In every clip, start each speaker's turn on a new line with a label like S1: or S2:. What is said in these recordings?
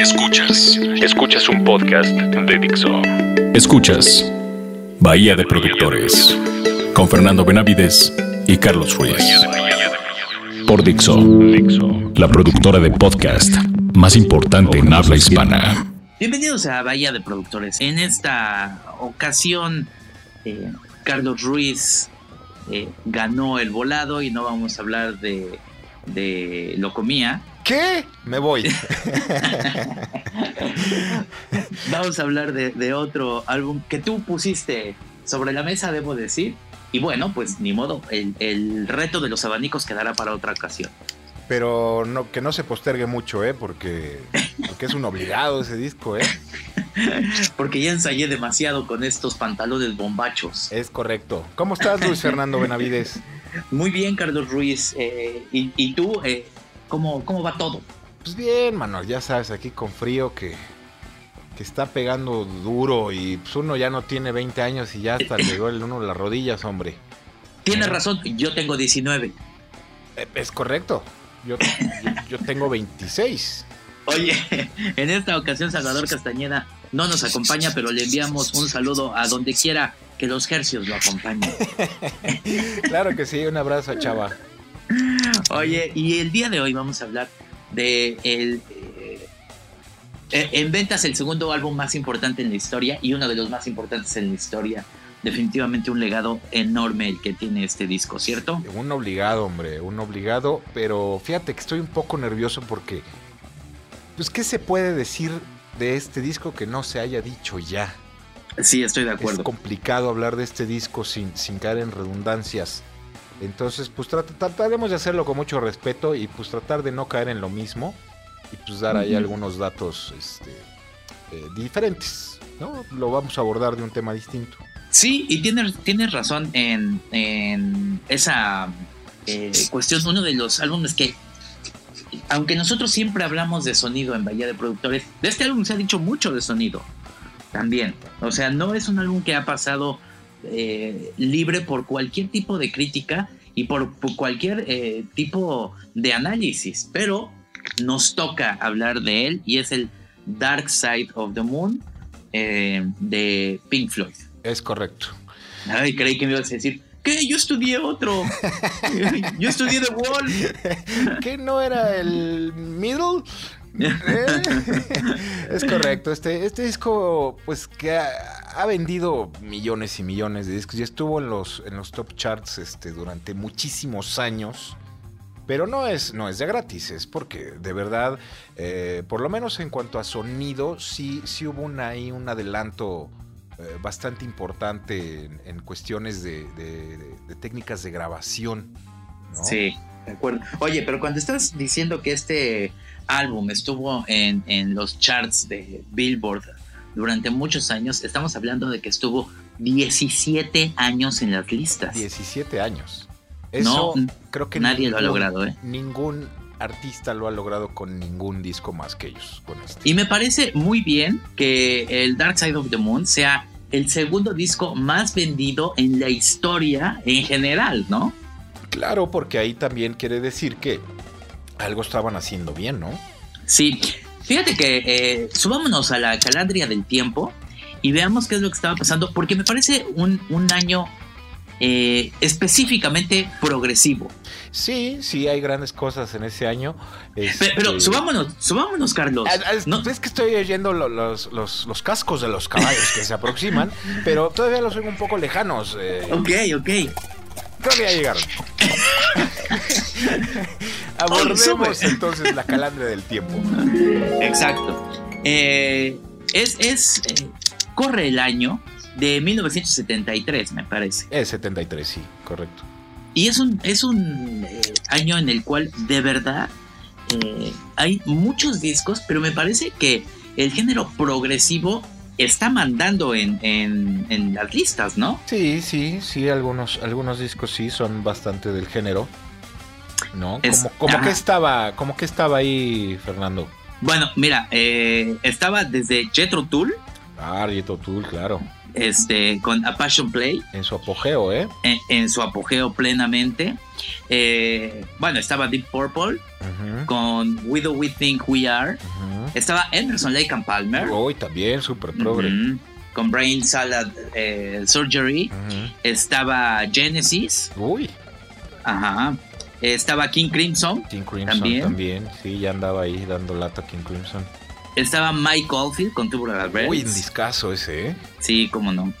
S1: Escuchas, escuchas un podcast de Dixo. Escuchas Bahía de Productores con Fernando Benavides y Carlos Ruiz. Por Dixo, la productora de podcast más importante en habla hispana.
S2: Bienvenidos a Bahía de Productores. En esta ocasión, eh, Carlos Ruiz eh, ganó el volado y no vamos a hablar de, de Locomía.
S3: ¿Qué? Me voy.
S2: Vamos a hablar de, de, otro álbum que tú pusiste sobre la mesa, debo decir. Y bueno, pues ni modo, el, el reto de los abanicos quedará para otra ocasión.
S3: Pero no, que no se postergue mucho, ¿eh? Porque, porque es un obligado ese disco, ¿eh?
S2: Porque ya ensayé demasiado con estos pantalones bombachos.
S3: Es correcto. ¿Cómo estás, Luis Fernando Benavides?
S2: Muy bien, Carlos Ruiz. Eh, y, y, tú, eh, ¿cómo, ¿cómo va todo?
S3: Pues bien, mano, ya sabes, aquí con frío que, que está pegando duro y pues uno ya no tiene 20 años y ya hasta le duele uno las rodillas, hombre.
S2: Tienes ¿Eh? razón, yo tengo 19.
S3: Es correcto, yo, yo, yo tengo 26.
S2: Oye, en esta ocasión Salvador Castañeda no nos acompaña, pero le enviamos un saludo a donde quiera que los hercios lo acompañen.
S3: claro que sí, un abrazo Chava.
S2: Oye, y el día de hoy vamos a hablar de el, eh, en ventas el segundo álbum más importante en la historia y uno de los más importantes en la historia. Definitivamente un legado enorme el que tiene este disco, ¿cierto?
S3: Un obligado, hombre, un obligado, pero fíjate que estoy un poco nervioso porque, pues, ¿qué se puede decir de este disco que no se haya dicho ya?
S2: Sí, estoy de acuerdo.
S3: Es complicado hablar de este disco sin, sin caer en redundancias. Entonces, pues trat trataremos de hacerlo con mucho respeto y pues tratar de no caer en lo mismo y pues dar ahí uh -huh. algunos datos este, eh, diferentes, ¿no? Lo vamos a abordar de un tema distinto.
S2: Sí, y tienes, tienes razón en, en esa eh, cuestión. Uno de los álbumes que, aunque nosotros siempre hablamos de sonido en Bahía de Productores, de este álbum se ha dicho mucho de sonido también. O sea, no es un álbum que ha pasado eh, libre por cualquier tipo de crítica y por, por cualquier eh, tipo de análisis, pero nos toca hablar de él y es el Dark Side of the Moon eh, de Pink Floyd.
S3: Es correcto.
S2: Ay, creí que me ibas a decir, ¿qué? Yo estudié otro. Yo estudié The Wall.
S3: ¿Qué no era el Middle? Es correcto. Este, este disco, pues que ha, vendido millones y millones de discos y estuvo en los, en los top charts este, durante muchísimos años. Pero no es, no es de gratis, es porque de verdad, eh, por lo menos en cuanto a sonido, sí, sí hubo ahí un adelanto eh, bastante importante en, cuestiones de, técnicas de grabación.
S2: Sí, de acuerdo. Oye, pero cuando estás diciendo que este álbum estuvo en, en los charts de Billboard durante muchos años, estamos hablando de que estuvo 17 años en las listas.
S3: 17 años. Eso
S2: no,
S3: creo que
S2: nadie
S3: ningún,
S2: lo ha logrado, ¿eh?
S3: Ningún artista lo ha logrado con ningún disco más que ellos. Con este.
S2: Y me parece muy bien que el Dark Side of the Moon sea el segundo disco más vendido en la historia en general, ¿no?
S3: Claro, porque ahí también quiere decir que algo estaban haciendo bien, ¿no?
S2: Sí. Fíjate que eh, subámonos a la calandria del tiempo y veamos qué es lo que estaba pasando, porque me parece un, un año eh, específicamente progresivo.
S3: Sí, sí, hay grandes cosas en ese año.
S2: Este... Pero, pero, subámonos, subámonos, Carlos.
S3: Es, no. es que estoy oyendo los, los, los, cascos de los caballos que se aproximan, pero todavía los oigo un poco lejanos.
S2: Eh... Ok, ok.
S3: Creo que ya llegaron. Abordemos entonces la calandra del tiempo.
S2: Exacto. Eh, es, es eh, corre el año de 1973, me parece.
S3: Es 73, sí, correcto.
S2: Y es un, es un eh, año en el cual de verdad hay muchos discos, pero me parece que el género progresivo está mandando en, en, en, las listas, ¿no?
S3: Sí, sí, sí, algunos, algunos discos sí son bastante del género. ¿No? Es, como, como que estaba, como que estaba ahí, Fernando.
S2: Bueno, mira, eh, estaba desde Jetro Tool.
S3: Ah, Jetro Tool, claro.
S2: Este, con A Passion Play.
S3: En su apogeo, ¿eh?
S2: En, su apogeo plenamente. Eh, bueno, estaba Deep Purple con We Do We Think We Are. Estaba Emerson Lake and Palmer.
S3: Uy, también, súper progre.
S2: Con Brain Salad eh, Surgery. Estaba Genesis.
S3: Uy.
S2: Ajá. Estaba King Crimson.
S3: King Crimson también. también. Sí, ya andaba ahí dando lata King Crimson.
S2: Estaba Mike Oldfield con Tubular Bells.
S3: Uy, un discazo ese, ¿eh?
S2: Sí, cómo no.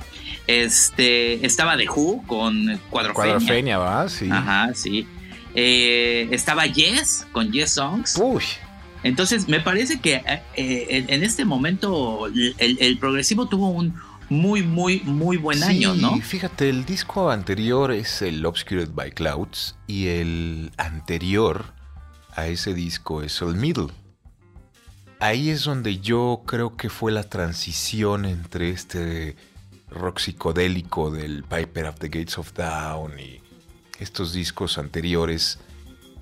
S2: Este, estaba The Who con Cuadrofenia.
S3: Cuadrofenia, ¿va? Sí.
S2: Ajá, sí. Eh, estaba Yes con Yes Songs.
S3: Uy.
S2: Entonces, me parece que eh, eh, en este momento el, progresivo tuvo un muy, muy, muy buen año, ¿no?
S3: Fíjate, el disco anterior es el Obscured by Clouds y el anterior a ese disco es el Middle ahí es donde yo creo que fue la transición entre este rock psicodélico del Piper of the Gates of Dawn y estos discos anteriores.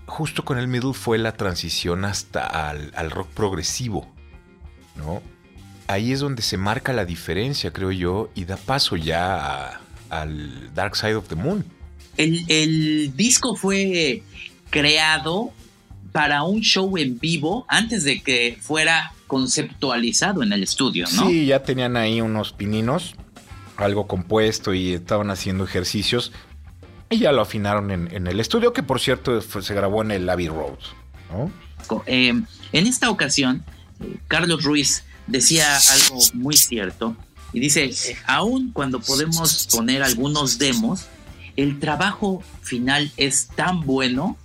S3: Justo con el middle fue la transición hasta al, rock progresivo, ¿no? Ahí es donde se marca la diferencia, creo yo, y da paso ya al Dark Side of the Moon.
S2: El, el disco fue creado para un show en vivo antes de que fuera conceptualizado en el estudio, ¿no?
S3: Sí, ya tenían ahí unos pininos, algo compuesto y estaban haciendo ejercicios y ya lo afinaron en, el estudio, que por cierto se grabó en el Abbey Road, ¿no?
S2: Eh, en esta ocasión, eh, Carlos Ruiz decía algo muy cierto y dice, aún cuando podemos poner algunos demos, el trabajo final es tan bueno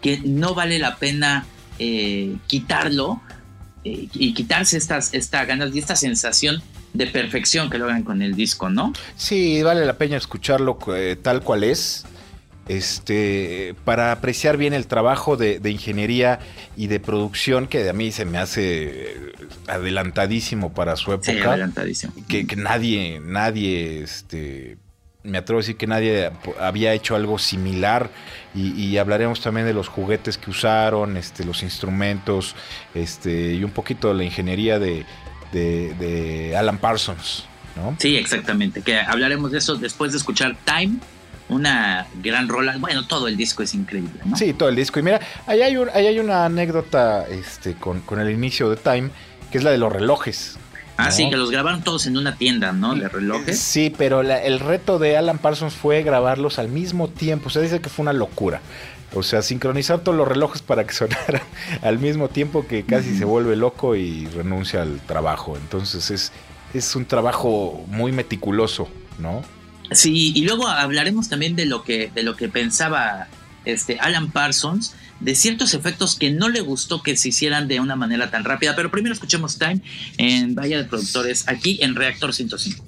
S2: que no vale la pena eh, quitarlo eh, y quitarse estas, esta ganas y esta sensación de perfección que logran con el disco, ¿no?
S3: Sí, vale la pena escucharlo eh, tal cual es. Este, para apreciar bien el trabajo de, ingeniería y de producción que a mí se me hace adelantadísimo para su época. Sí,
S2: adelantadísimo.
S3: Que, que nadie, nadie, este, me atrevo a decir que nadie había hecho algo similar y, hablaremos también de los juguetes que usaron, este, los instrumentos este, y un poquito de la ingeniería de, Alan Parsons. ¿no?
S2: Sí, exactamente, que hablaremos de eso después de escuchar Time, una gran rola. Bueno, todo el disco es increíble. ¿no?
S3: Sí, todo el disco. Y mira, ahí hay, un, ahí hay una anécdota este, con, con el inicio de Time, que es la de los relojes.
S2: Ah, sí, que los grabaron todos en una tienda, ¿no? De relojes.
S3: Sí, pero el reto de Alan Parsons fue grabarlos al mismo tiempo. O sea, dice que fue una locura. O sea, sincronizar todos los relojes para que sonaran al mismo tiempo que casi se vuelve loco y renuncia al trabajo. Entonces es, es un trabajo muy meticuloso, ¿no?
S2: Sí, y luego hablaremos también de lo que, de lo que pensaba este Alan Parsons de ciertos efectos que no le gustó que se hicieran de una manera tan rápida. Pero primero escuchemos Time en Vaya de Productores, aquí en Reactor 105.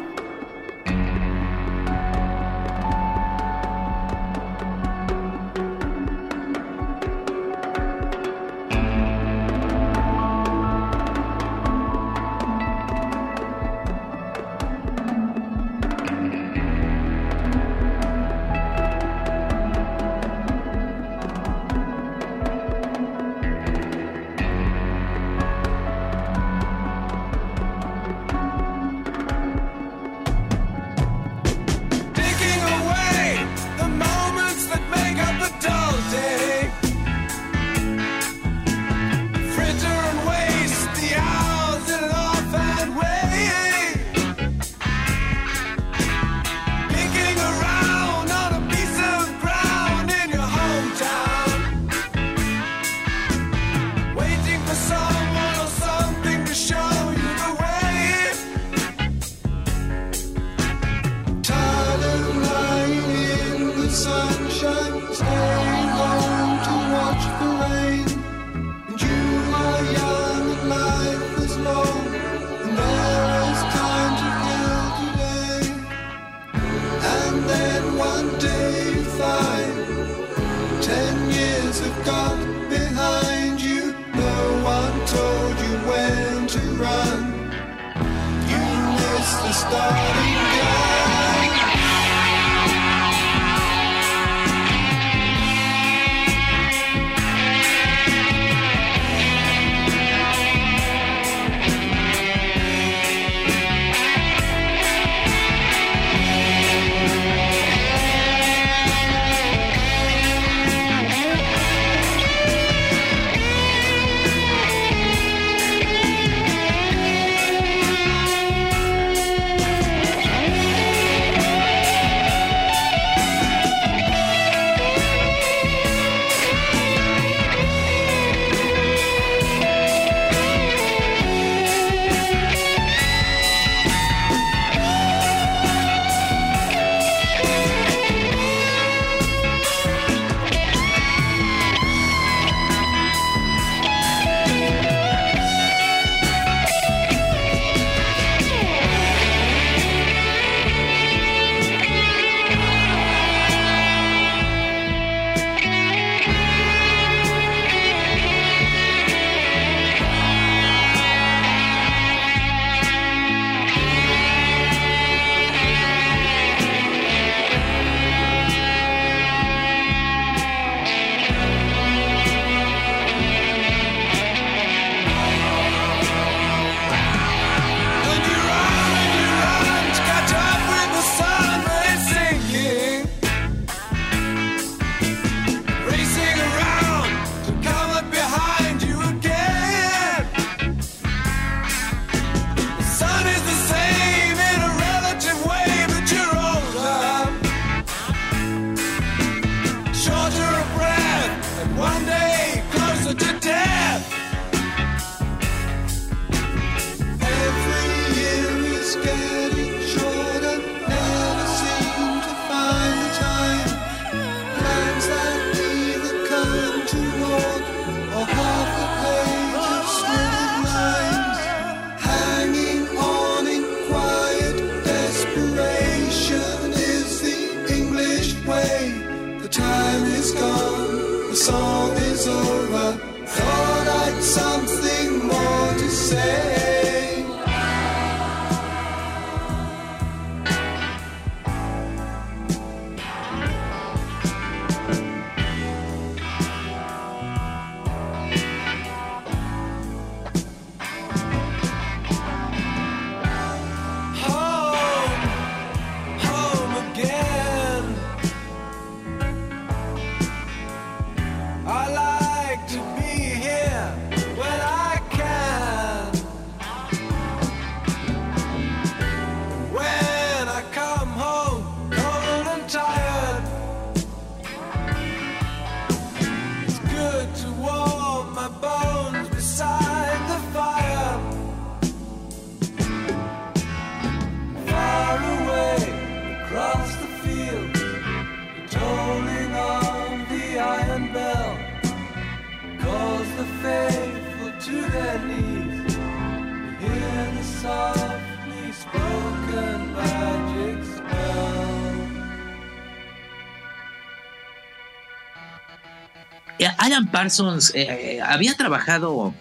S2: Alan Parsons eh, eh, había trabajado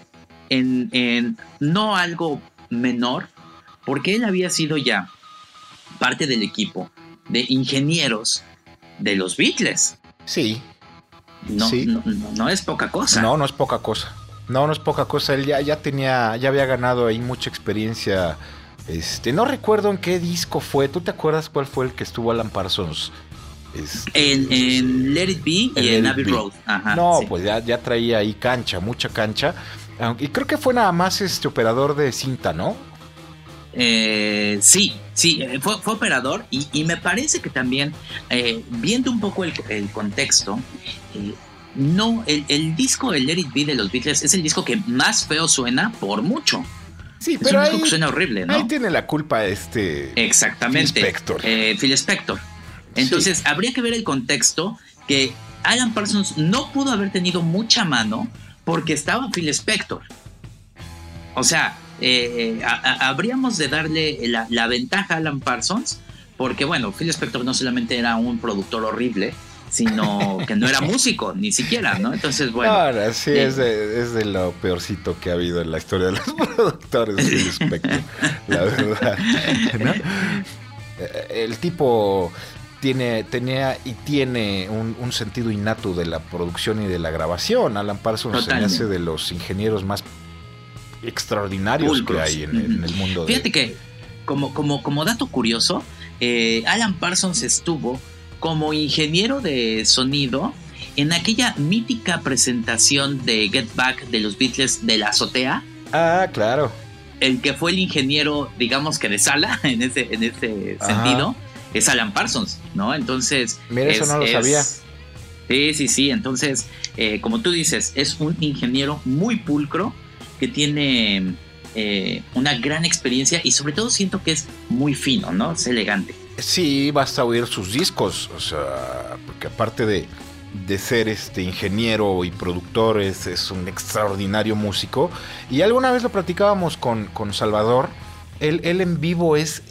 S2: en, no algo menor, porque él había sido ya parte del equipo de ingenieros de los Beatles.
S3: Sí.
S2: No, no, es poca cosa.
S3: No, no es poca cosa. No, no es poca cosa. Él ya, ya tenía, ya había ganado ahí mucha experiencia. Este, no recuerdo en qué disco fue. ¿Tú te acuerdas cuál fue el que estuvo Alan Parsons?
S2: Este, en, Let It Be y en Abbey Road.
S3: no, pues ya, ya traía ahí cancha, mucha cancha. Y creo que fue nada más este operador de cinta, ¿no?
S2: Eh, sí, sí, eh, fue, operador y, me parece que también, eh, viendo un poco el, contexto, no, el, disco de Let It Be de los Beatles es el disco que más feo suena por mucho.
S3: Sí, pero ahí,
S2: suena horrible, ¿no?
S3: Ahí tiene la culpa este.
S2: Exactamente. Phil Spector. Phil Spector. Entonces, habría que ver el contexto que Alan Parsons no pudo haber tenido mucha mano porque estaba Phil Spector. O sea, eh, habríamos de darle la, ventaja a Alan Parsons porque, bueno, Phil Spector no solamente era un productor horrible, sino que no era músico, ni siquiera, ¿no? Entonces, bueno.
S3: Ahora, sí, es, de, es de lo peorcito que ha habido en la historia de los productores del la verdad. Eh, el tipo tiene, tenía y tiene un, sentido innato de la producción y de la grabación. Alan Parsons se me hace de los ingenieros más extraordinarios que hay en, el mundo.
S2: Fíjate que, como, como, como dato curioso, eh, Alan Parsons estuvo como ingeniero de sonido en aquella mítica presentación de Get Back de los Beatles de la azotea.
S3: Ah, claro.
S2: El que fue el ingeniero, digamos que de sala, en ese, en ese sentido, es Alan Parsons, ¿no? Entonces.
S3: Mira, eso no lo sabía.
S2: Sí, sí, sí. Entonces, eh, como tú dices, es un ingeniero muy pulcro que tiene eh, una gran experiencia y sobre todo siento que es muy fino, ¿no? Es elegante.
S3: Sí, basta oír sus discos, o sea, porque aparte de, ser este ingeniero y productor, es, un extraordinario músico. Y alguna vez lo platicábamos con, con Salvador, él, en vivo es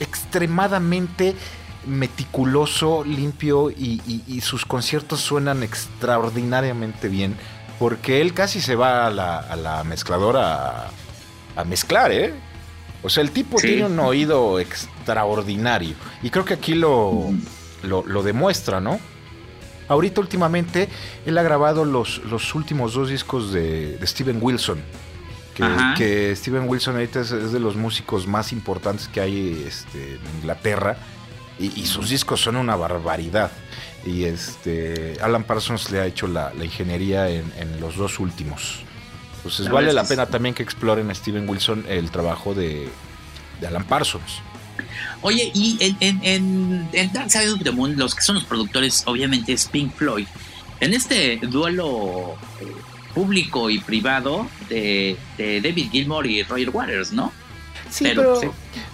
S3: extremadamente meticuloso, limpio y, sus conciertos suenan extraordinariamente bien. Porque él casi se va a la, a la mezcladora a, a mezclar, ¿eh? O sea, el tipo tiene un oído extraordinario. Y creo que aquí lo, lo, demuestra, ¿no? Ahorita últimamente él ha grabado los, los últimos dos discos de, Steven Wilson. Que, Steven Wilson ahorita es, de los músicos más importantes que hay este, en Inglaterra. Y, sus discos son una barbaridad. Y este Alan Parsons le ha hecho la, ingeniería en, en los dos últimos. Entonces vale la pena también que exploren a Steven Wilson el trabajo de, Alan Parsons.
S2: Oye, y en, en, en, Dark Side of the Moon, los que son los productores, obviamente, es Pink Floyd. En este duelo eh, público y privado de, David Gilmour y Roger Waters, ¿no?
S3: Sí, pero,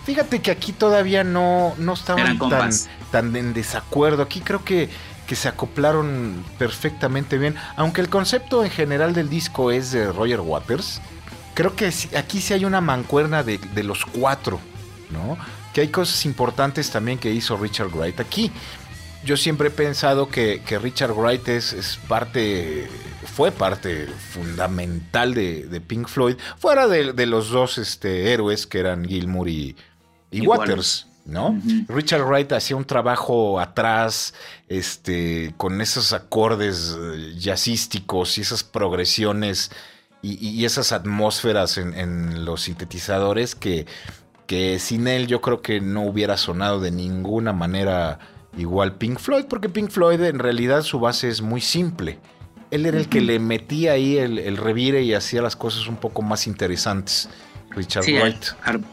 S3: fíjate que aquí todavía no, no estaban tan, tan en desacuerdo. Aquí creo que que se acoplaron perfectamente bien. Aunque el concepto en general del disco es de Roger Waters, creo que aquí sí hay una mancuerna de, los cuatro, ¿no? Que hay cosas importantes también que hizo Richard Wright aquí. Yo siempre he pensado que, Richard Wright es, parte, fue parte fundamental de, Pink Floyd, fuera de, los dos este, héroes que eran Gilmour y, Waters. ¿no? Richard Wright hacía un trabajo atrás, este, con esos acordes eh, jazzísticos y esas progresiones y, esas atmósferas en, los sintetizadores que, que sin él yo creo que no hubiera sonado de ninguna manera igual Pink Floyd, porque Pink Floyd en realidad su base es muy simple. Él era el que le metía ahí el, el revire y hacía las cosas un poco más interesantes. Richard Wright.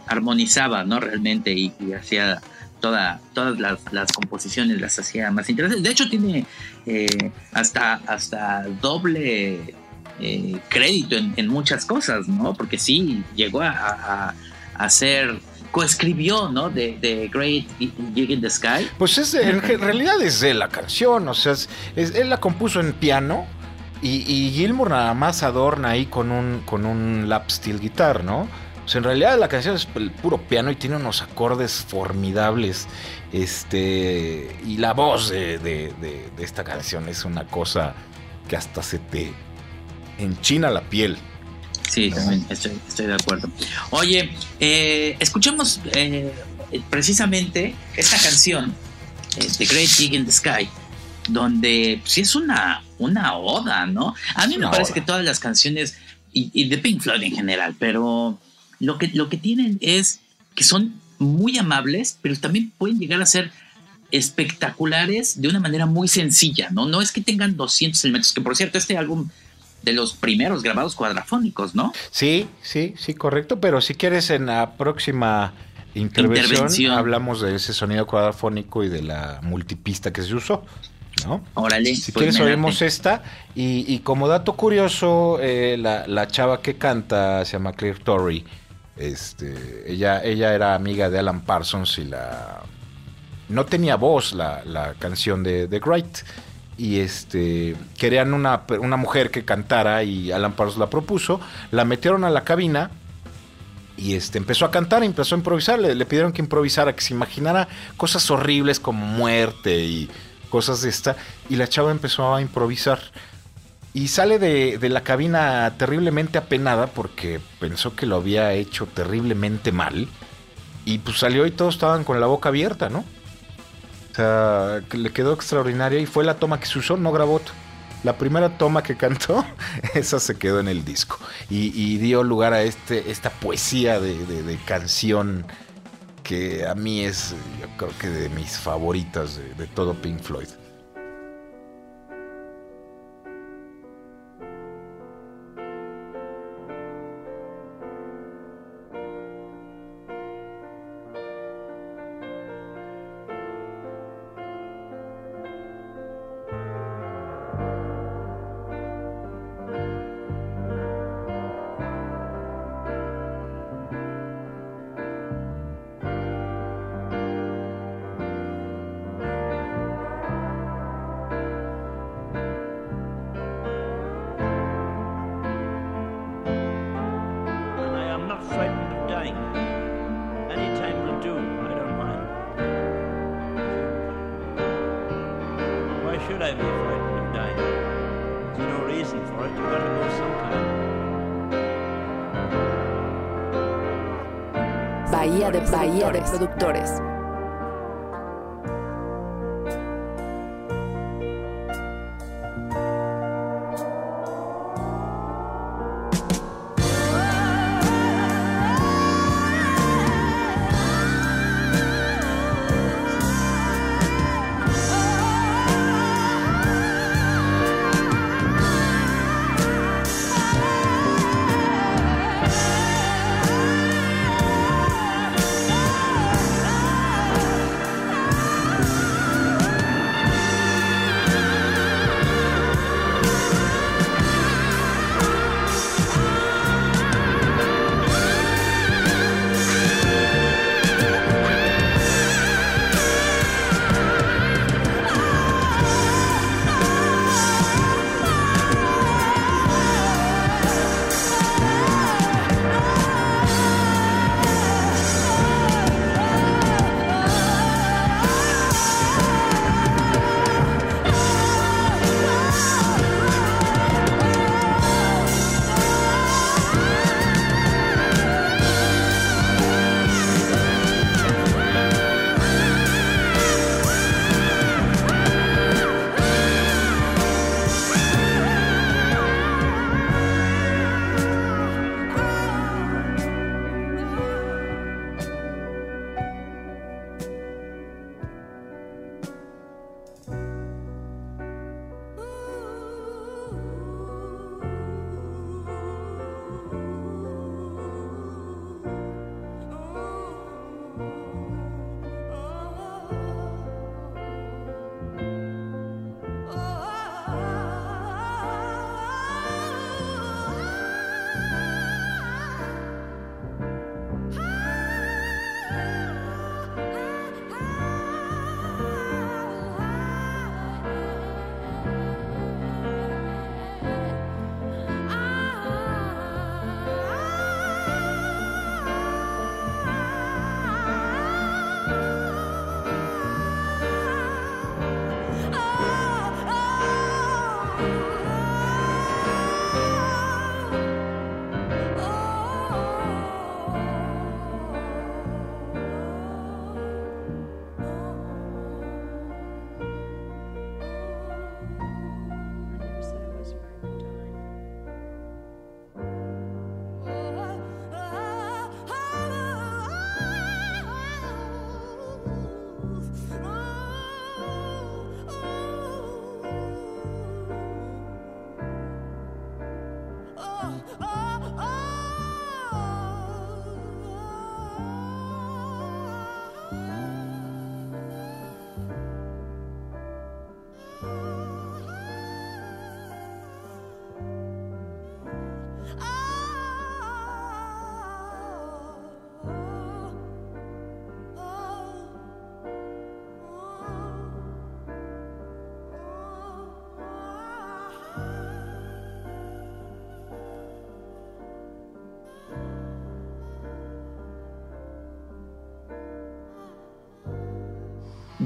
S2: armonizaba, ¿no? Realmente y, hacía toda, todas las, composiciones las hacía más interesantes. De hecho, tiene eh, hasta, hasta doble eh, crédito en, muchas cosas, ¿no? Porque sí, llegó a, hacer coescribió, ¿no? De, Great Gig in the Sky.
S3: Pues es en realidad es de la canción, o sea, él la compuso en piano y, y, Gilmour nada más adorna ahí con un, con un lap steel guitar, ¿no? Pues en realidad la canción es el puro piano y tiene unos acordes formidables. Este. Y la voz de, esta canción es una cosa que hasta se te enchina la piel.
S2: Sí, también estoy, de acuerdo. Oye, eh, escuchamos eh, precisamente esta canción, eh, The Great Gig in the Sky, donde sí es una, una oda, ¿no? A mí me parece que todas las canciones, y, y de Pink Floyd en general, pero lo que, lo que tienen es que son muy amables, pero también pueden llegar a ser espectaculares de una manera muy sencilla, ¿no? No es que tengan 200 elementos, que por cierto, este álbum de los primeros grabados cuadrafónicos, ¿no?
S3: Sí, sí, sí, correcto, pero si quieres en la próxima intervención, hablamos de ese sonido cuadrafónico y de la multipista que se usó. ¿no?
S2: Órale.
S3: Si pues quieres oímos esta. Y, como dato curioso, eh, la, la, chava que canta se llama Claire Torrey. Este, ella, ella era amiga de Alan Parsons y la. No tenía voz la, canción de, The Great. Y este. Querían una, una mujer que cantara y Alan Parsons la propuso. La metieron a la cabina y este, empezó a cantar, empezó a improvisar, le, pidieron que improvisara, que se imaginara cosas horribles como muerte y cosas de esta, y la chava empezó a improvisar. Y sale de, de, la cabina terriblemente apenada porque pensó que lo había hecho terriblemente mal. Y pues salió y todos estaban con la boca abierta, ¿no? O sea, le quedó extraordinaria y fue la toma que se usó, no grabó. La primera toma que cantó, esa se quedó en el disco. Y, dio lugar a este, esta poesía de, de, canción que a mí es, yo creo que de mis favoritas de todo Pink Floyd.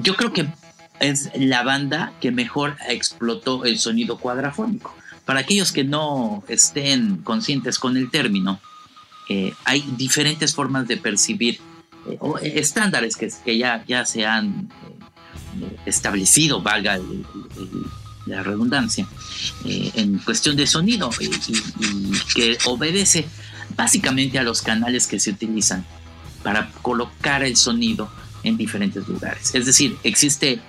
S2: Yo creo que es la banda que mejor explotó el sonido cuadrafónico. Para aquellos que no estén conscientes con el término, eh, hay diferentes formas de percibir eh, o estándares que, ya, ya se han eh, establecido, valga la redundancia, en cuestión de sonido y, que obedece básicamente a los canales que se utilizan para colocar el sonido en diferentes lugares. Es decir, existe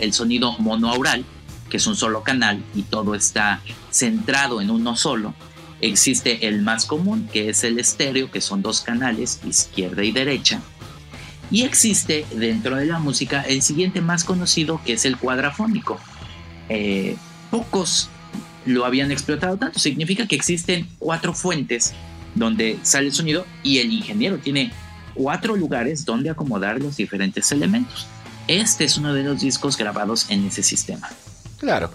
S2: el sonido monoaural, que es un solo canal y todo está centrado en uno solo. Existe el más común, que es el estéreo, que son dos canales, izquierda y derecha. Y existe dentro de la música el siguiente más conocido, que es el cuadrafónico. Eh, pocos lo habían explotado tanto. Significa que existen cuatro fuentes donde sale el sonido y el ingeniero tiene cuatro lugares donde acomodar los diferentes elementos. Este es uno de los discos grabados en ese sistema.
S3: Claro.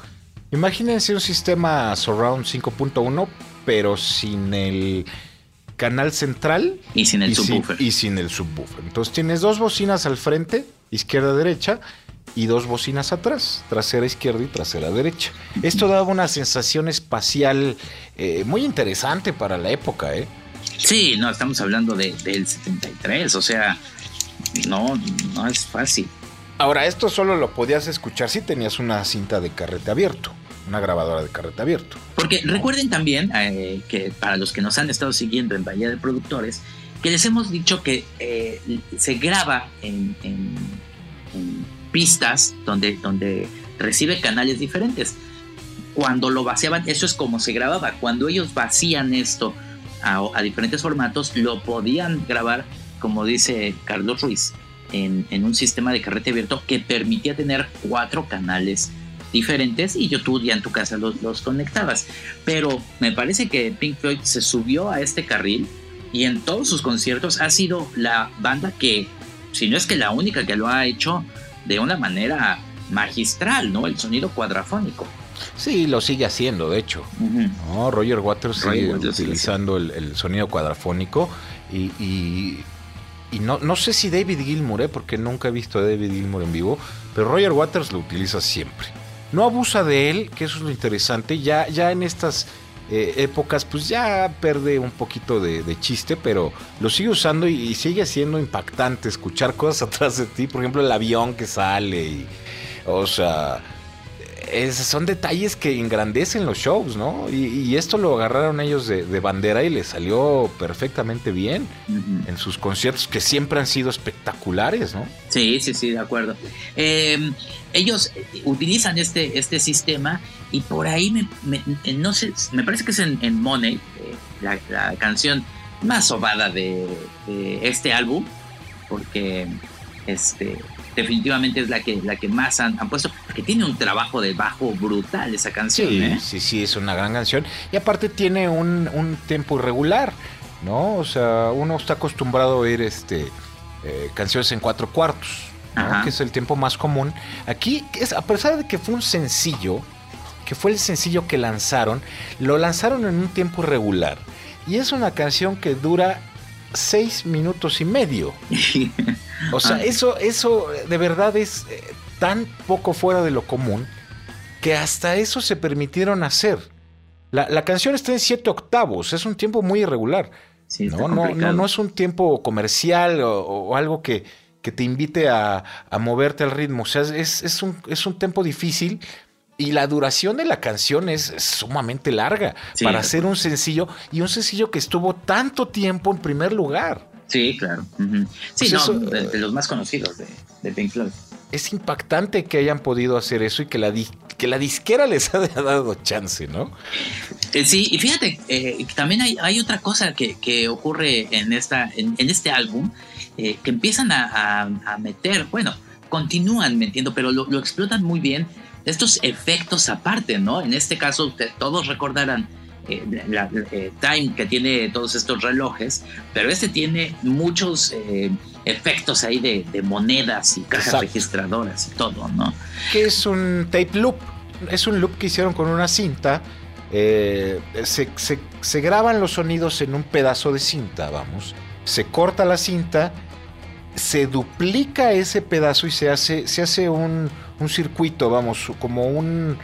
S3: Imagínense un sistema Surround 5.1, pero sin el canal central
S2: y sin el subwoofer.
S3: y sin el subwoofer. Entonces tienes dos bocinas al frente, izquierda derecha, y dos bocinas atrás, trasera izquierda y trasera derecha. Esto daba una sensación espacial eh, muy interesante para la época, ¿eh?
S2: Sí, no, estamos hablando de, del 73, o sea, no, no es fácil.
S3: Ahora, esto solo lo podías escuchar si tenías una cinta de carrete abierto, una grabadora de carrete abierto.
S2: Porque recuerden también eh, que para los que nos han estado siguiendo en Bahía de Productores, que les hemos dicho que eh, se graba en, pistas donde, donde recibe canales diferentes. Cuando lo vaciaban, eso es como se grababa. Cuando ellos vacían esto a, diferentes formatos, lo podían grabar, como dice Carlos Ruiz, en, un sistema de carrete abierto que permitía tener cuatro canales diferentes y yo tú ya en tu casa los, los conectabas. Pero me parece que Pink Floyd se subió a este carril y en todos sus conciertos ha sido la banda que, si no es que la única que lo ha hecho de una manera magistral, ¿no? El sonido cuadrafónico.
S3: Sí, lo sigue haciendo, de hecho. Roger Waters sigue utilizando el, sonido cuadrafónico y, y no, no sé si David Gilmour, ¿eh? porque nunca he visto a David Gilmour en vivo, pero Roger Waters lo utiliza siempre. No abusa de él, que eso es lo interesante. Ya, ya en estas eh, épocas, pues ya pierde un poquito de, chiste, pero lo sigue usando y, sigue siendo impactante escuchar cosas atrás de ti. Por ejemplo, el avión que sale y. O sea son detalles que engrandecen los shows, ¿no? Y, esto lo agarraron ellos de, bandera y les salió perfectamente bien en sus conciertos, que siempre han sido espectaculares, ¿no?
S2: Sí, sí, sí, de acuerdo. Em, ellos utilizan este, este sistema y por ahí me, no sé, me parece que es en, Money, eh, la, canción más sobada de, de este álbum, porque este definitivamente es la que, la que más han, puesto, porque tiene un trabajo de bajo brutal esa canción.
S3: Sí,
S2: ¿eh?
S3: sí, sí, es una gran canción. Y aparte tiene un, un tempo irregular, ¿no? O sea, uno está acostumbrado a oír este, eh, canciones en cuatro cuartos, que es el tiempo más común. Aquí, es, a pesar de que fue un sencillo, que fue el sencillo que lanzaron, lo lanzaron en un tiempo irregular. Y es una canción que dura seis minutos y medio. O sea, ah. eso, eso de verdad es eh, tan poco fuera de lo común que hasta eso se permitieron hacer. La, canción está en siete octavos, es un tiempo muy irregular. ¿no? No, no, es un tiempo comercial o, algo que, que, te invite a, moverte al ritmo. O sea, es, es, un, es un tempo difícil y la duración de la canción es, sumamente larga para hacer un sencillo y un sencillo que estuvo tanto tiempo en primer lugar.
S2: Sí, claro. Sí, pues no, de, los más conocidos de, Pink Floyd.
S3: Es impactante que hayan podido hacer eso y que la, que la disquera les haya dado chance, ¿no?
S2: Eh, sí, y fíjate, eh, también hay, otra cosa que, ocurre en, esta, en, este álbum, eh, que empiezan a, meter, bueno, continúan metiendo, pero lo, lo explotan muy bien, estos efectos aparte, ¿no? En este caso, todos recordarán eh, la, eh, Time que tiene todos estos relojes, pero este tiene muchos eh, efectos ahí de, monedas y cajas registradoras y todo, ¿no?
S3: Que es un tape loop, es un loop que hicieron con una cinta. Se, se graban los sonidos en un pedazo de cinta, vamos. Se corta la cinta se duplica ese pedazo y se hace, se hace un, un circuito, vamos, como, un,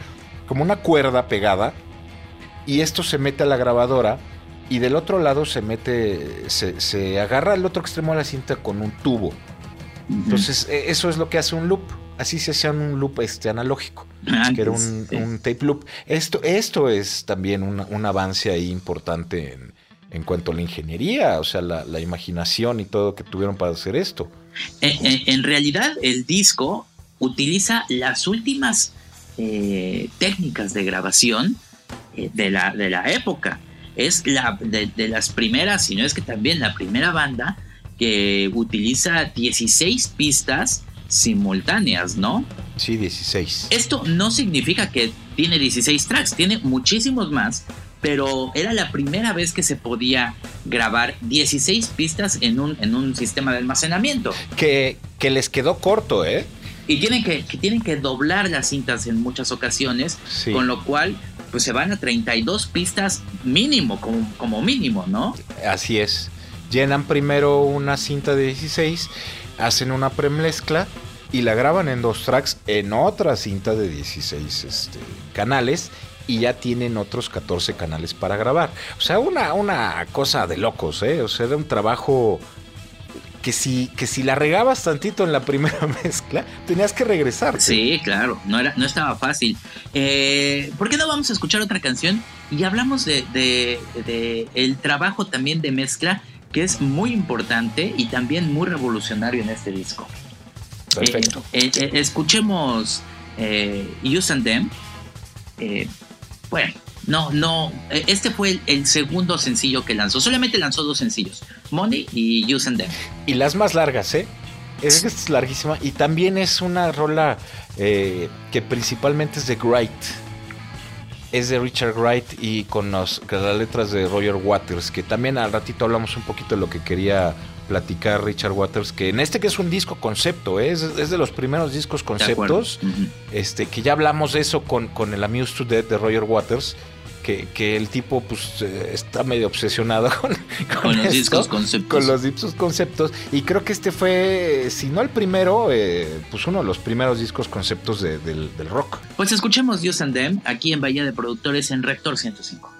S3: como una cuerda pegada. Y esto se mete a la grabadora y del otro lado se mete, se, se agarra al otro extremo de la cinta con un tubo. Entonces, e, eso es lo que hace un loop. Así se hacía un loop este, analógico,
S2: Ah,
S3: que era un,
S2: sí.
S3: un tape loop. Esto, esto es también una- un avance ahí importante en, en cuanto a la ingeniería, o sea, la, la imaginación y todo que tuvieron para hacer esto.
S2: En, en- en realidad, el disco utiliza las últimas eh, técnicas de grabación eh, de, la, de la época. Es la de, de las primeras, si no es que también la primera banda que utiliza 16 pistas simultáneas, ¿no?
S3: Sí, 16.
S2: Esto no significa que tiene 16 tracks, tiene muchísimos más, pero era la primera vez que se podía grabar 16 pistas en un, en un sistema de almacenamiento.
S3: Que, que les quedó corto, ¿eh?
S2: Y tienen que, que tienen que doblar las cintas en muchas ocasiones,
S3: Sí.
S2: con lo cual pues se van a 32 pistas mínimo, como, mínimo, ¿no?
S3: Así es. Llenan primero una cinta de 16, hacen una premezcla y la graban en dos tracks en otra cinta de 16 este, canales y ya tienen otros 14 canales para grabar. O sea, una, una cosa de locos, ¿eh? O sea, era un trabajo que si, que si la regabas tantito en la primera mezcla, tenías que regresar.
S2: Sí, claro, no, era, no estaba fácil. Eh, ¿Por qué no vamos a escuchar otra canción? Y hablamos de, de- de el trabajo también de mezcla, que es muy importante y también muy revolucionario en este disco.
S3: Perfecto.
S2: Eh, eh, escuchemos eh, Use and Them. Eh, bueno, no, no. eh, Este fue el, el segundo sencillo que lanzó. Solamente lanzó dos sencillos: Money y Use and Them.
S3: Y las más largas, ¿eh? Es, es larguísima. Y también es una rola eh, que principalmente es de Wright. Es de Richard Wright y con, los- con las letras de Roger Waters, que también al ratito hablamos un poquito de lo que quería platicar Richard Waters, que en este que es un disco concepto, ¿eh? es, es de los primeros discos conceptos, este, que ya hablamos de eso con, con el Amused to Death de Roger Waters, que, que el tipo pues eh, está medio obsesionado con,
S2: Con los discos conceptos.
S3: Con los discos conceptos. Y creo que este fue, si no el primero, eh, pues uno de los primeros discos conceptos de- del, del rock.
S2: Pues escuchemos Use and Them aquí en Bahía de Productores en Rector 105.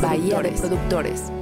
S4: Bahía de Productores.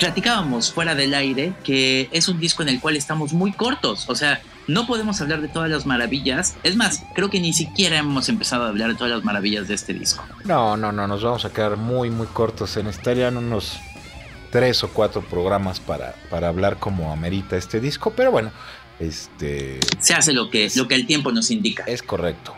S2: Platicábamos fuera del aire que es un disco en el cual estamos muy cortos, o sea, no podemos hablar de todas las maravillas. Es más, creo que ni siquiera hemos empezado a hablar de todas las maravillas de este disco.
S3: No, no, no, nos vamos a quedar muy, muy cortos. Se necesitarían unos tres o cuatro programas para, para hablar como amerita este disco, pero bueno, este
S2: Se hace lo que, lo que el tiempo nos indica.
S3: es correcto,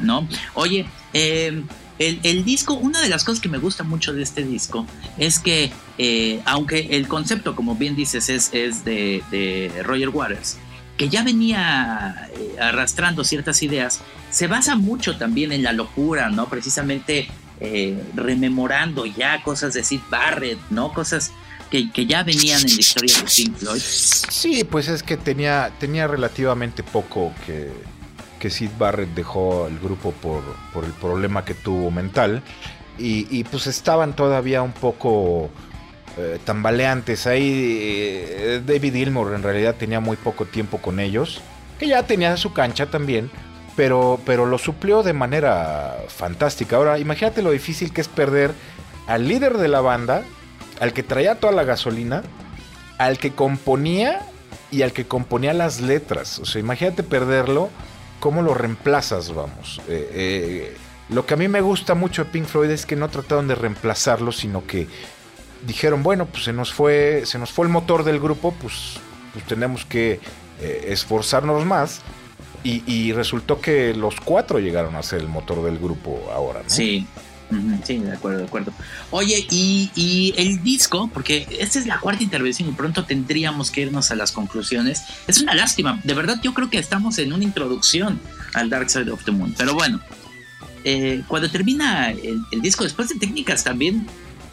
S3: ¿no?
S2: ¿no? Oye, eh, el, el disco, una de las cosas que me gusta mucho de este disco es que, eh, aunque el concepto, como bien dices, es, es de, de Roger Waters, que ya venía eh, arrastrando ciertas ideas, se basa mucho también en la locura, ¿no? Precisamente eh, rememorando ya cosas de Sid Barrett, ¿no? Cosas que, que ya venían en la historia de Pink Floyd.
S3: Sí, pues es que tenía, tenía relativamente poco que, que Sid Barrett dejó el grupo por, por el problema que tuvo mental. Y, pues estaban todavía un poco eh, tambaleantes. Ahí eh, David Gilmour en realidad tenía muy poco tiempo con ellos. Que ya tenía su cancha también. Pero, pero lo suplió de manera fantástica. Ahora, imagínate lo difícil que es perder al líder de la banda, al que traía toda la gasolina, al que componía y al que componía las letras. O sea, imagínate perderlo, ¿cómo lo reemplazas, vamos? Eh, eh, lo que a mí me gusta mucho de Pink Floyd es que no trataron de reemplazarlo, sino que dijeron, bueno, pues se nos fue, se nos fue el motor del grupo, pues, pues tenemos que eh, esforzarnos más. Y, y resultó que los cuatro llegaron a ser el motor del grupo ahora, ¿no?
S2: Sí. Sí, de acuerdo, de acuerdo. Oye, y, el disco, porque esta es la cuarta intervención y pronto tendríamos que irnos a las conclusiones. Es una lástima, de verdad yo creo que estamos en una introducción al Dark Side of the Moon. Pero bueno, eh, cuando termina el disco, después de técnicas también,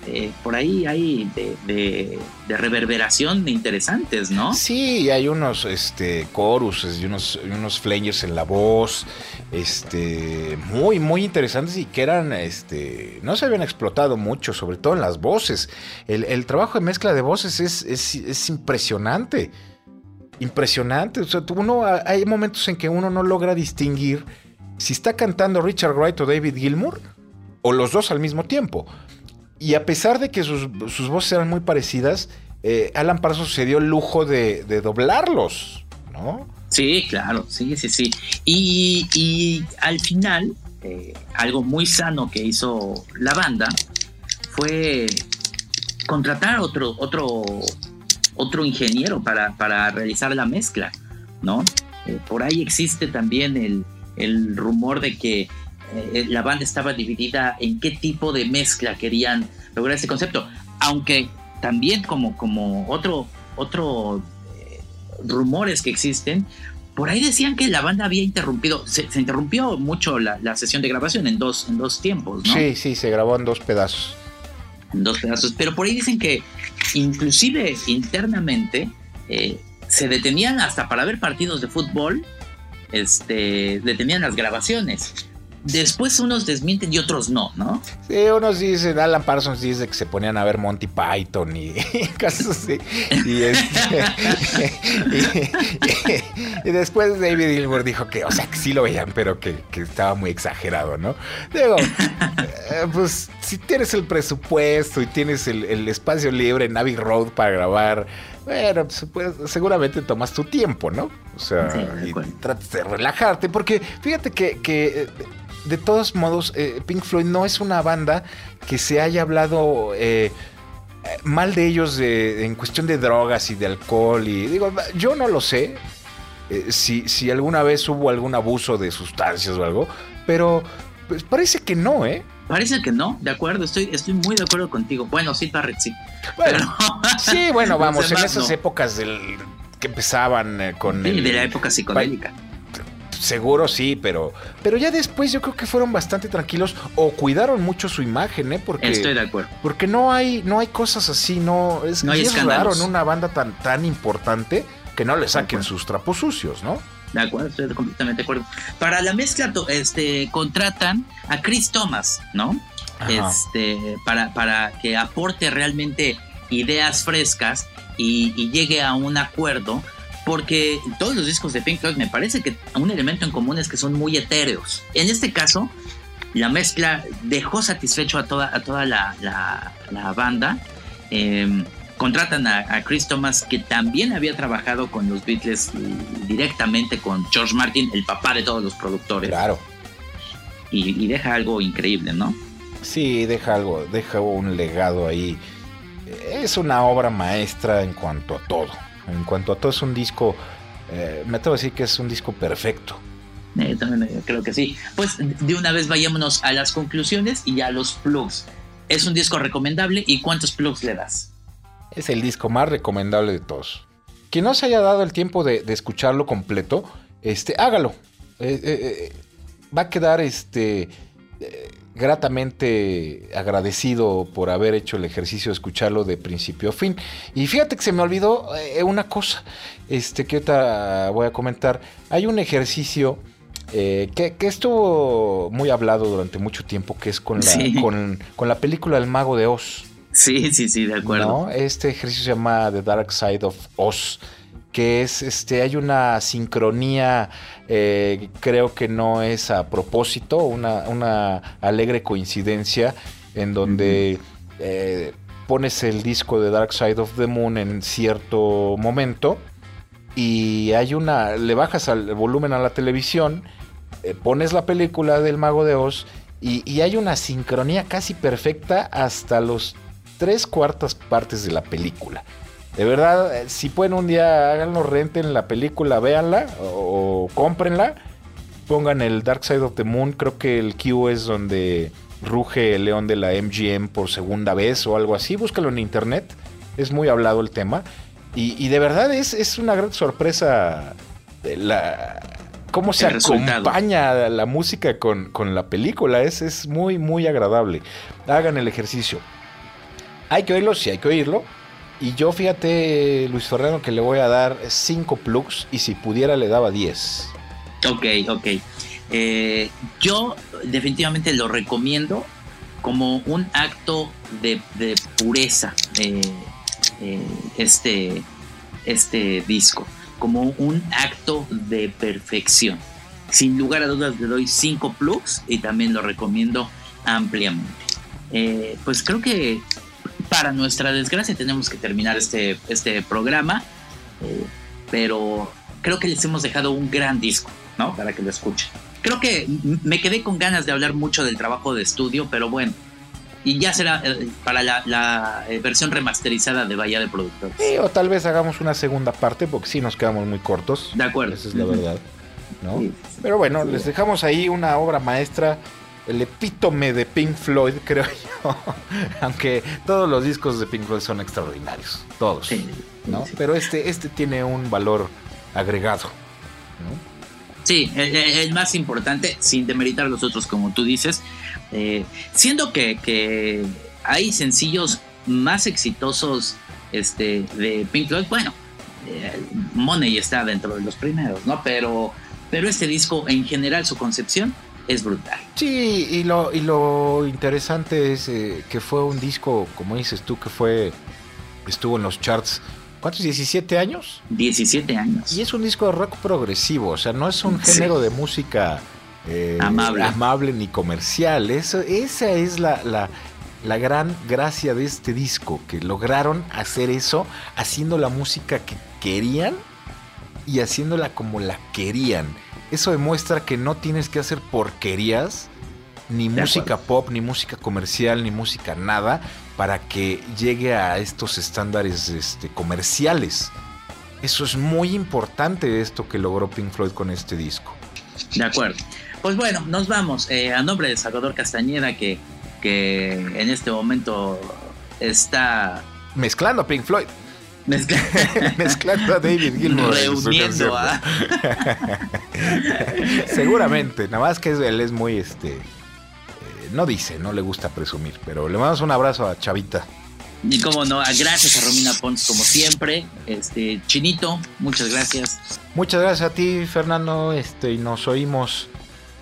S2: eh, por ahí hay de, de- de reverberación interesantes, ¿no?
S3: Sí, hay unos este, choruses y unos, flangers en la voz, este, muy, muy interesantes y que eran, este, no se habían explotado mucho, sobre todo en las voces. El, trabajo de mezcla de voces es, es, es impresionante, impresionante. O sea, uno, hay momentos en que uno no logra distinguir si está cantando Richard Wright o David Gilmour o los dos al mismo tiempo. Y a pesar de que sus, sus voces eran muy parecidas, eh, Alan Parsons se dio el lujo de, de doblarlos, ¿no?
S2: Sí, claro, sí, sí, sí. Y, y al final, eh, algo muy sano que hizo la banda fue contratar otro, otro, otro ingeniero para, para realizar la mezcla, ¿no? Eh, por ahí existe también el, el rumor de que eh, la banda estaba dividida en qué tipo de mezcla querían lograr ese concepto, aunque también como, como otro, otro eh, rumores que existen, por ahí decían que la banda había interrumpido, se, se interrumpió mucho la, la sesión de grabación en dos, en dos tiempos, ¿no?
S3: Sí, sí, se grabó en dos pedazos.
S2: en dos pedazos. Pero por ahí dicen que inclusive internamente eh, se detenían hasta para ver partidos de fútbol, este, detenían las grabaciones. Después unos desmienten y otros no, ¿no?
S3: Sí, unos dicen, Alan Parsons dice que se ponían a ver Monty Python y cosas así. Y, este, y- y después David Gilmour dijo que, o sea, que sí lo veían, pero que, que estaba muy exagerado, ¿no? Digo, eh, pues si tienes el presupuesto y tienes el, el espacio libre en Abbey Road para grabar, bueno, pues, pues, seguramente tomas tu tiempo, ¿no? O sea,
S2: Sí,
S3: y
S2: acuerdo.
S3: tratas de relajarte, porque fíjate que, que, eh, de todos modos, eh, Pink Floyd no es una banda que se haya hablado eh, mal de ellos de- en cuestión de drogas y de alcohol. Y digo, yo no lo sé eh, si, si alguna vez hubo algún abuso de sustancias o algo, pero pues, parece que no, ¿eh?
S2: Parece que no, de acuerdo, estoy, estoy muy de acuerdo contigo. Bueno, sí, Barrett, sí.
S3: Bueno, sí, bueno, vamos, en esas
S2: no.
S3: épocas del, que empezaban eh, con
S2: Sí,
S3: el-
S2: de la época psicodélica.
S3: Seguro sí, pero, pero ya después yo creo que fueron bastante tranquilos o cuidaron mucho su imagen, ¿eh? Porque,
S2: Estoy de acuerdo.
S3: porque no hay, no hay cosas así, no es,
S2: No hay
S3: es raro
S2: escándalos.
S3: en una banda tan, tan importante que no le saquen sus trapos sucios, ¿no?
S2: De acuerdo, estoy completamente de acuerdo. Para la mezcla, este, contratan a Chris Thomas, ¿no?
S3: Ajá.
S2: Este, para, para que aporte realmente ideas frescas y, y llegue a un acuerdo, porque todos los discos de Pink Floyd me parece que un elemento en común es que son muy etéreos. En este caso, la mezcla dejó satisfecho a toda, a toda la, la- la banda. eh, contratan a, a Chris Thomas, que también había trabajado con los Beatles directamente con George Martin, el papá de todos los productores.
S3: Claro.
S2: Y, y deja algo increíble, ¿no?
S3: Sí, deja algo, deja un legado ahí. Es una obra maestra en cuanto a todo. En cuanto a todo es un disco, eh, me atrevo a decir que es un disco perfecto.
S2: Eh, también, eh, creo que sí. Pues de una vez vayámonos a las conclusiones y a los plugs. Es un disco recomendable y ¿cuántos plugs le das?
S3: Es el disco más recomendable de todos. Quien no se haya dado el tiempo de, de escucharlo completo, este, hágalo. Eh, va a quedar este, gratamente agradecido por haber hecho el ejercicio de escucharlo de principio a fin. Y fíjate que se me olvidó eh, una cosa este, que ahorita voy a comentar. Hay un ejercicio eh, que, que estuvo muy hablado durante mucho tiempo, que es con la,
S2: Sí.
S3: con, con la película El Mago de Oz.
S2: Sí, sí, sí, de acuerdo.
S3: ¿no? Este ejercicio se llama The Dark Side of Oz, que es, este, hay una sincronía, eh, creo que no es a propósito, una, una alegre coincidencia en donde eh, pones el disco de Dark Side of the Moon en cierto momento y hay una, le bajas al volumen a la televisión, eh, pones la película del Mago de Oz y, y hay una sincronía casi perfecta hasta los tres cuartas partes de la película. De verdad, eh, si pueden un día háganlo, renten la película, véanla o, o cómprenla, pongan el Dark Side of the Moon, creo que el Q es donde ruge el león de la MGM por segunda vez o algo así, búscalo en internet, es muy hablado el tema. Y, y de verdad es, es una gran sorpresa de la cómo se
S2: El resultado.
S3: acompaña la música con, con la película. Es, es muy, muy agradable. Hagan el ejercicio. Hay que oírlo, sí hay que oírlo. Y yo fíjate, Luis Fernando, que le voy a dar 5 plugs y si pudiera le daba 10.
S2: Ok, ok. Eh, yo definitivamente lo recomiendo como un acto de, pureza, eh, eh, este, este disco, como un acto de perfección. Sin lugar a dudas le doy 5 plugs y también lo recomiendo ampliamente. Pues creo que para nuestra desgracia tenemos que terminar este, este programa, eh, pero creo que les hemos dejado un gran disco, ¿no? Para que lo escuchen. Creo que me quedé con ganas de hablar mucho del trabajo de estudio, pero bueno, y ya será eh, para la, la, eh, versión remasterizada de Bahía de Productores.
S3: Sí, o tal vez hagamos una segunda parte porque sí nos quedamos muy cortos.
S2: De acuerdo.
S3: Esa es la verdad. ¿no?
S2: Sí.
S3: Pero bueno, les dejamos ahí una obra maestra, el epítome de Pink Floyd, creo yo. Aunque todos los discos de Pink Floyd son extraordinarios, todos.
S2: Sí,
S3: ¿no?
S2: sí.
S3: Pero este, este tiene un valor agregado. ¿no?
S2: Sí, el, el- el más importante, sin demeritar los otros, como tú dices, eh, siendo que, que hay sencillos más exitosos este, de Pink Floyd, bueno, eh, Money está dentro de los primeros, ¿no? Pero, pero este disco, en general, su concepción es brutal.
S3: Sí, y lo, y lo interesante es eh, que fue un disco, como dices tú, que fue estuvo en los charts. ¿Cuántos? ¿17 años?
S2: 17 años.
S3: Y es un disco de rock progresivo, o sea, no es un
S2: Sí.
S3: género de música eh,
S2: Amable.
S3: amable ni comercial. Eso, esa es la, la- la gran gracia de este disco, que lograron hacer eso haciendo la música que querían y haciéndola como la querían. Eso demuestra que no tienes que hacer porquerías, ni
S2: De
S3: música pop, ni música comercial, ni música nada, para que llegue a estos estándares este, comerciales. Eso es muy importante esto que logró Pink Floyd con este disco.
S2: De acuerdo. Pues bueno, nos vamos. Eh, a nombre de Salvador Castañeda, que, que en este momento está
S3: Mezclando Pink Floyd,
S2: mezcla-
S3: mezclando a David Gilmour.
S2: reuniendo a...
S3: Seguramente, nada más que él es muy este. eh, no dice, no le gusta presumir, pero le mandamos un abrazo a Chavita.
S2: Y como no, gracias a Romina Pons como siempre. Este Chinito, muchas gracias.
S3: Muchas gracias a ti, Fernando, este, y nos oímos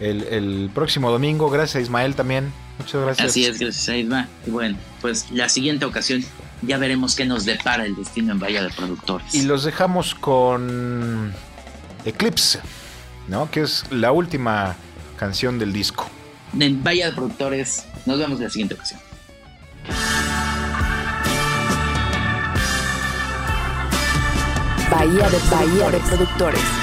S3: el, el próximo domingo. Gracias a Ismael también. Muchas gracias.
S2: Así es, gracias a Isma. Y bueno, pues la siguiente ocasión ya veremos qué nos depara el destino en Bahía de Productores.
S3: Y los dejamos con Eclipse, ¿no? Que es la última canción del disco.
S2: En Bahía de Productores, nos vemos en la siguiente ocasión.
S4: Bahía de, Bahía de Productores.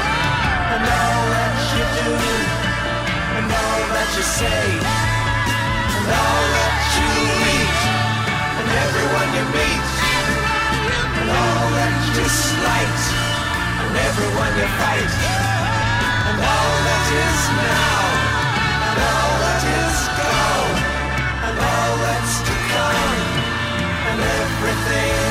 S5: and all that you do, and all that you say, and all that you eat, and everyone you meet, and all that you slight, and everyone you fight, and all that is now, and all that is gone, and all that's to come, and everything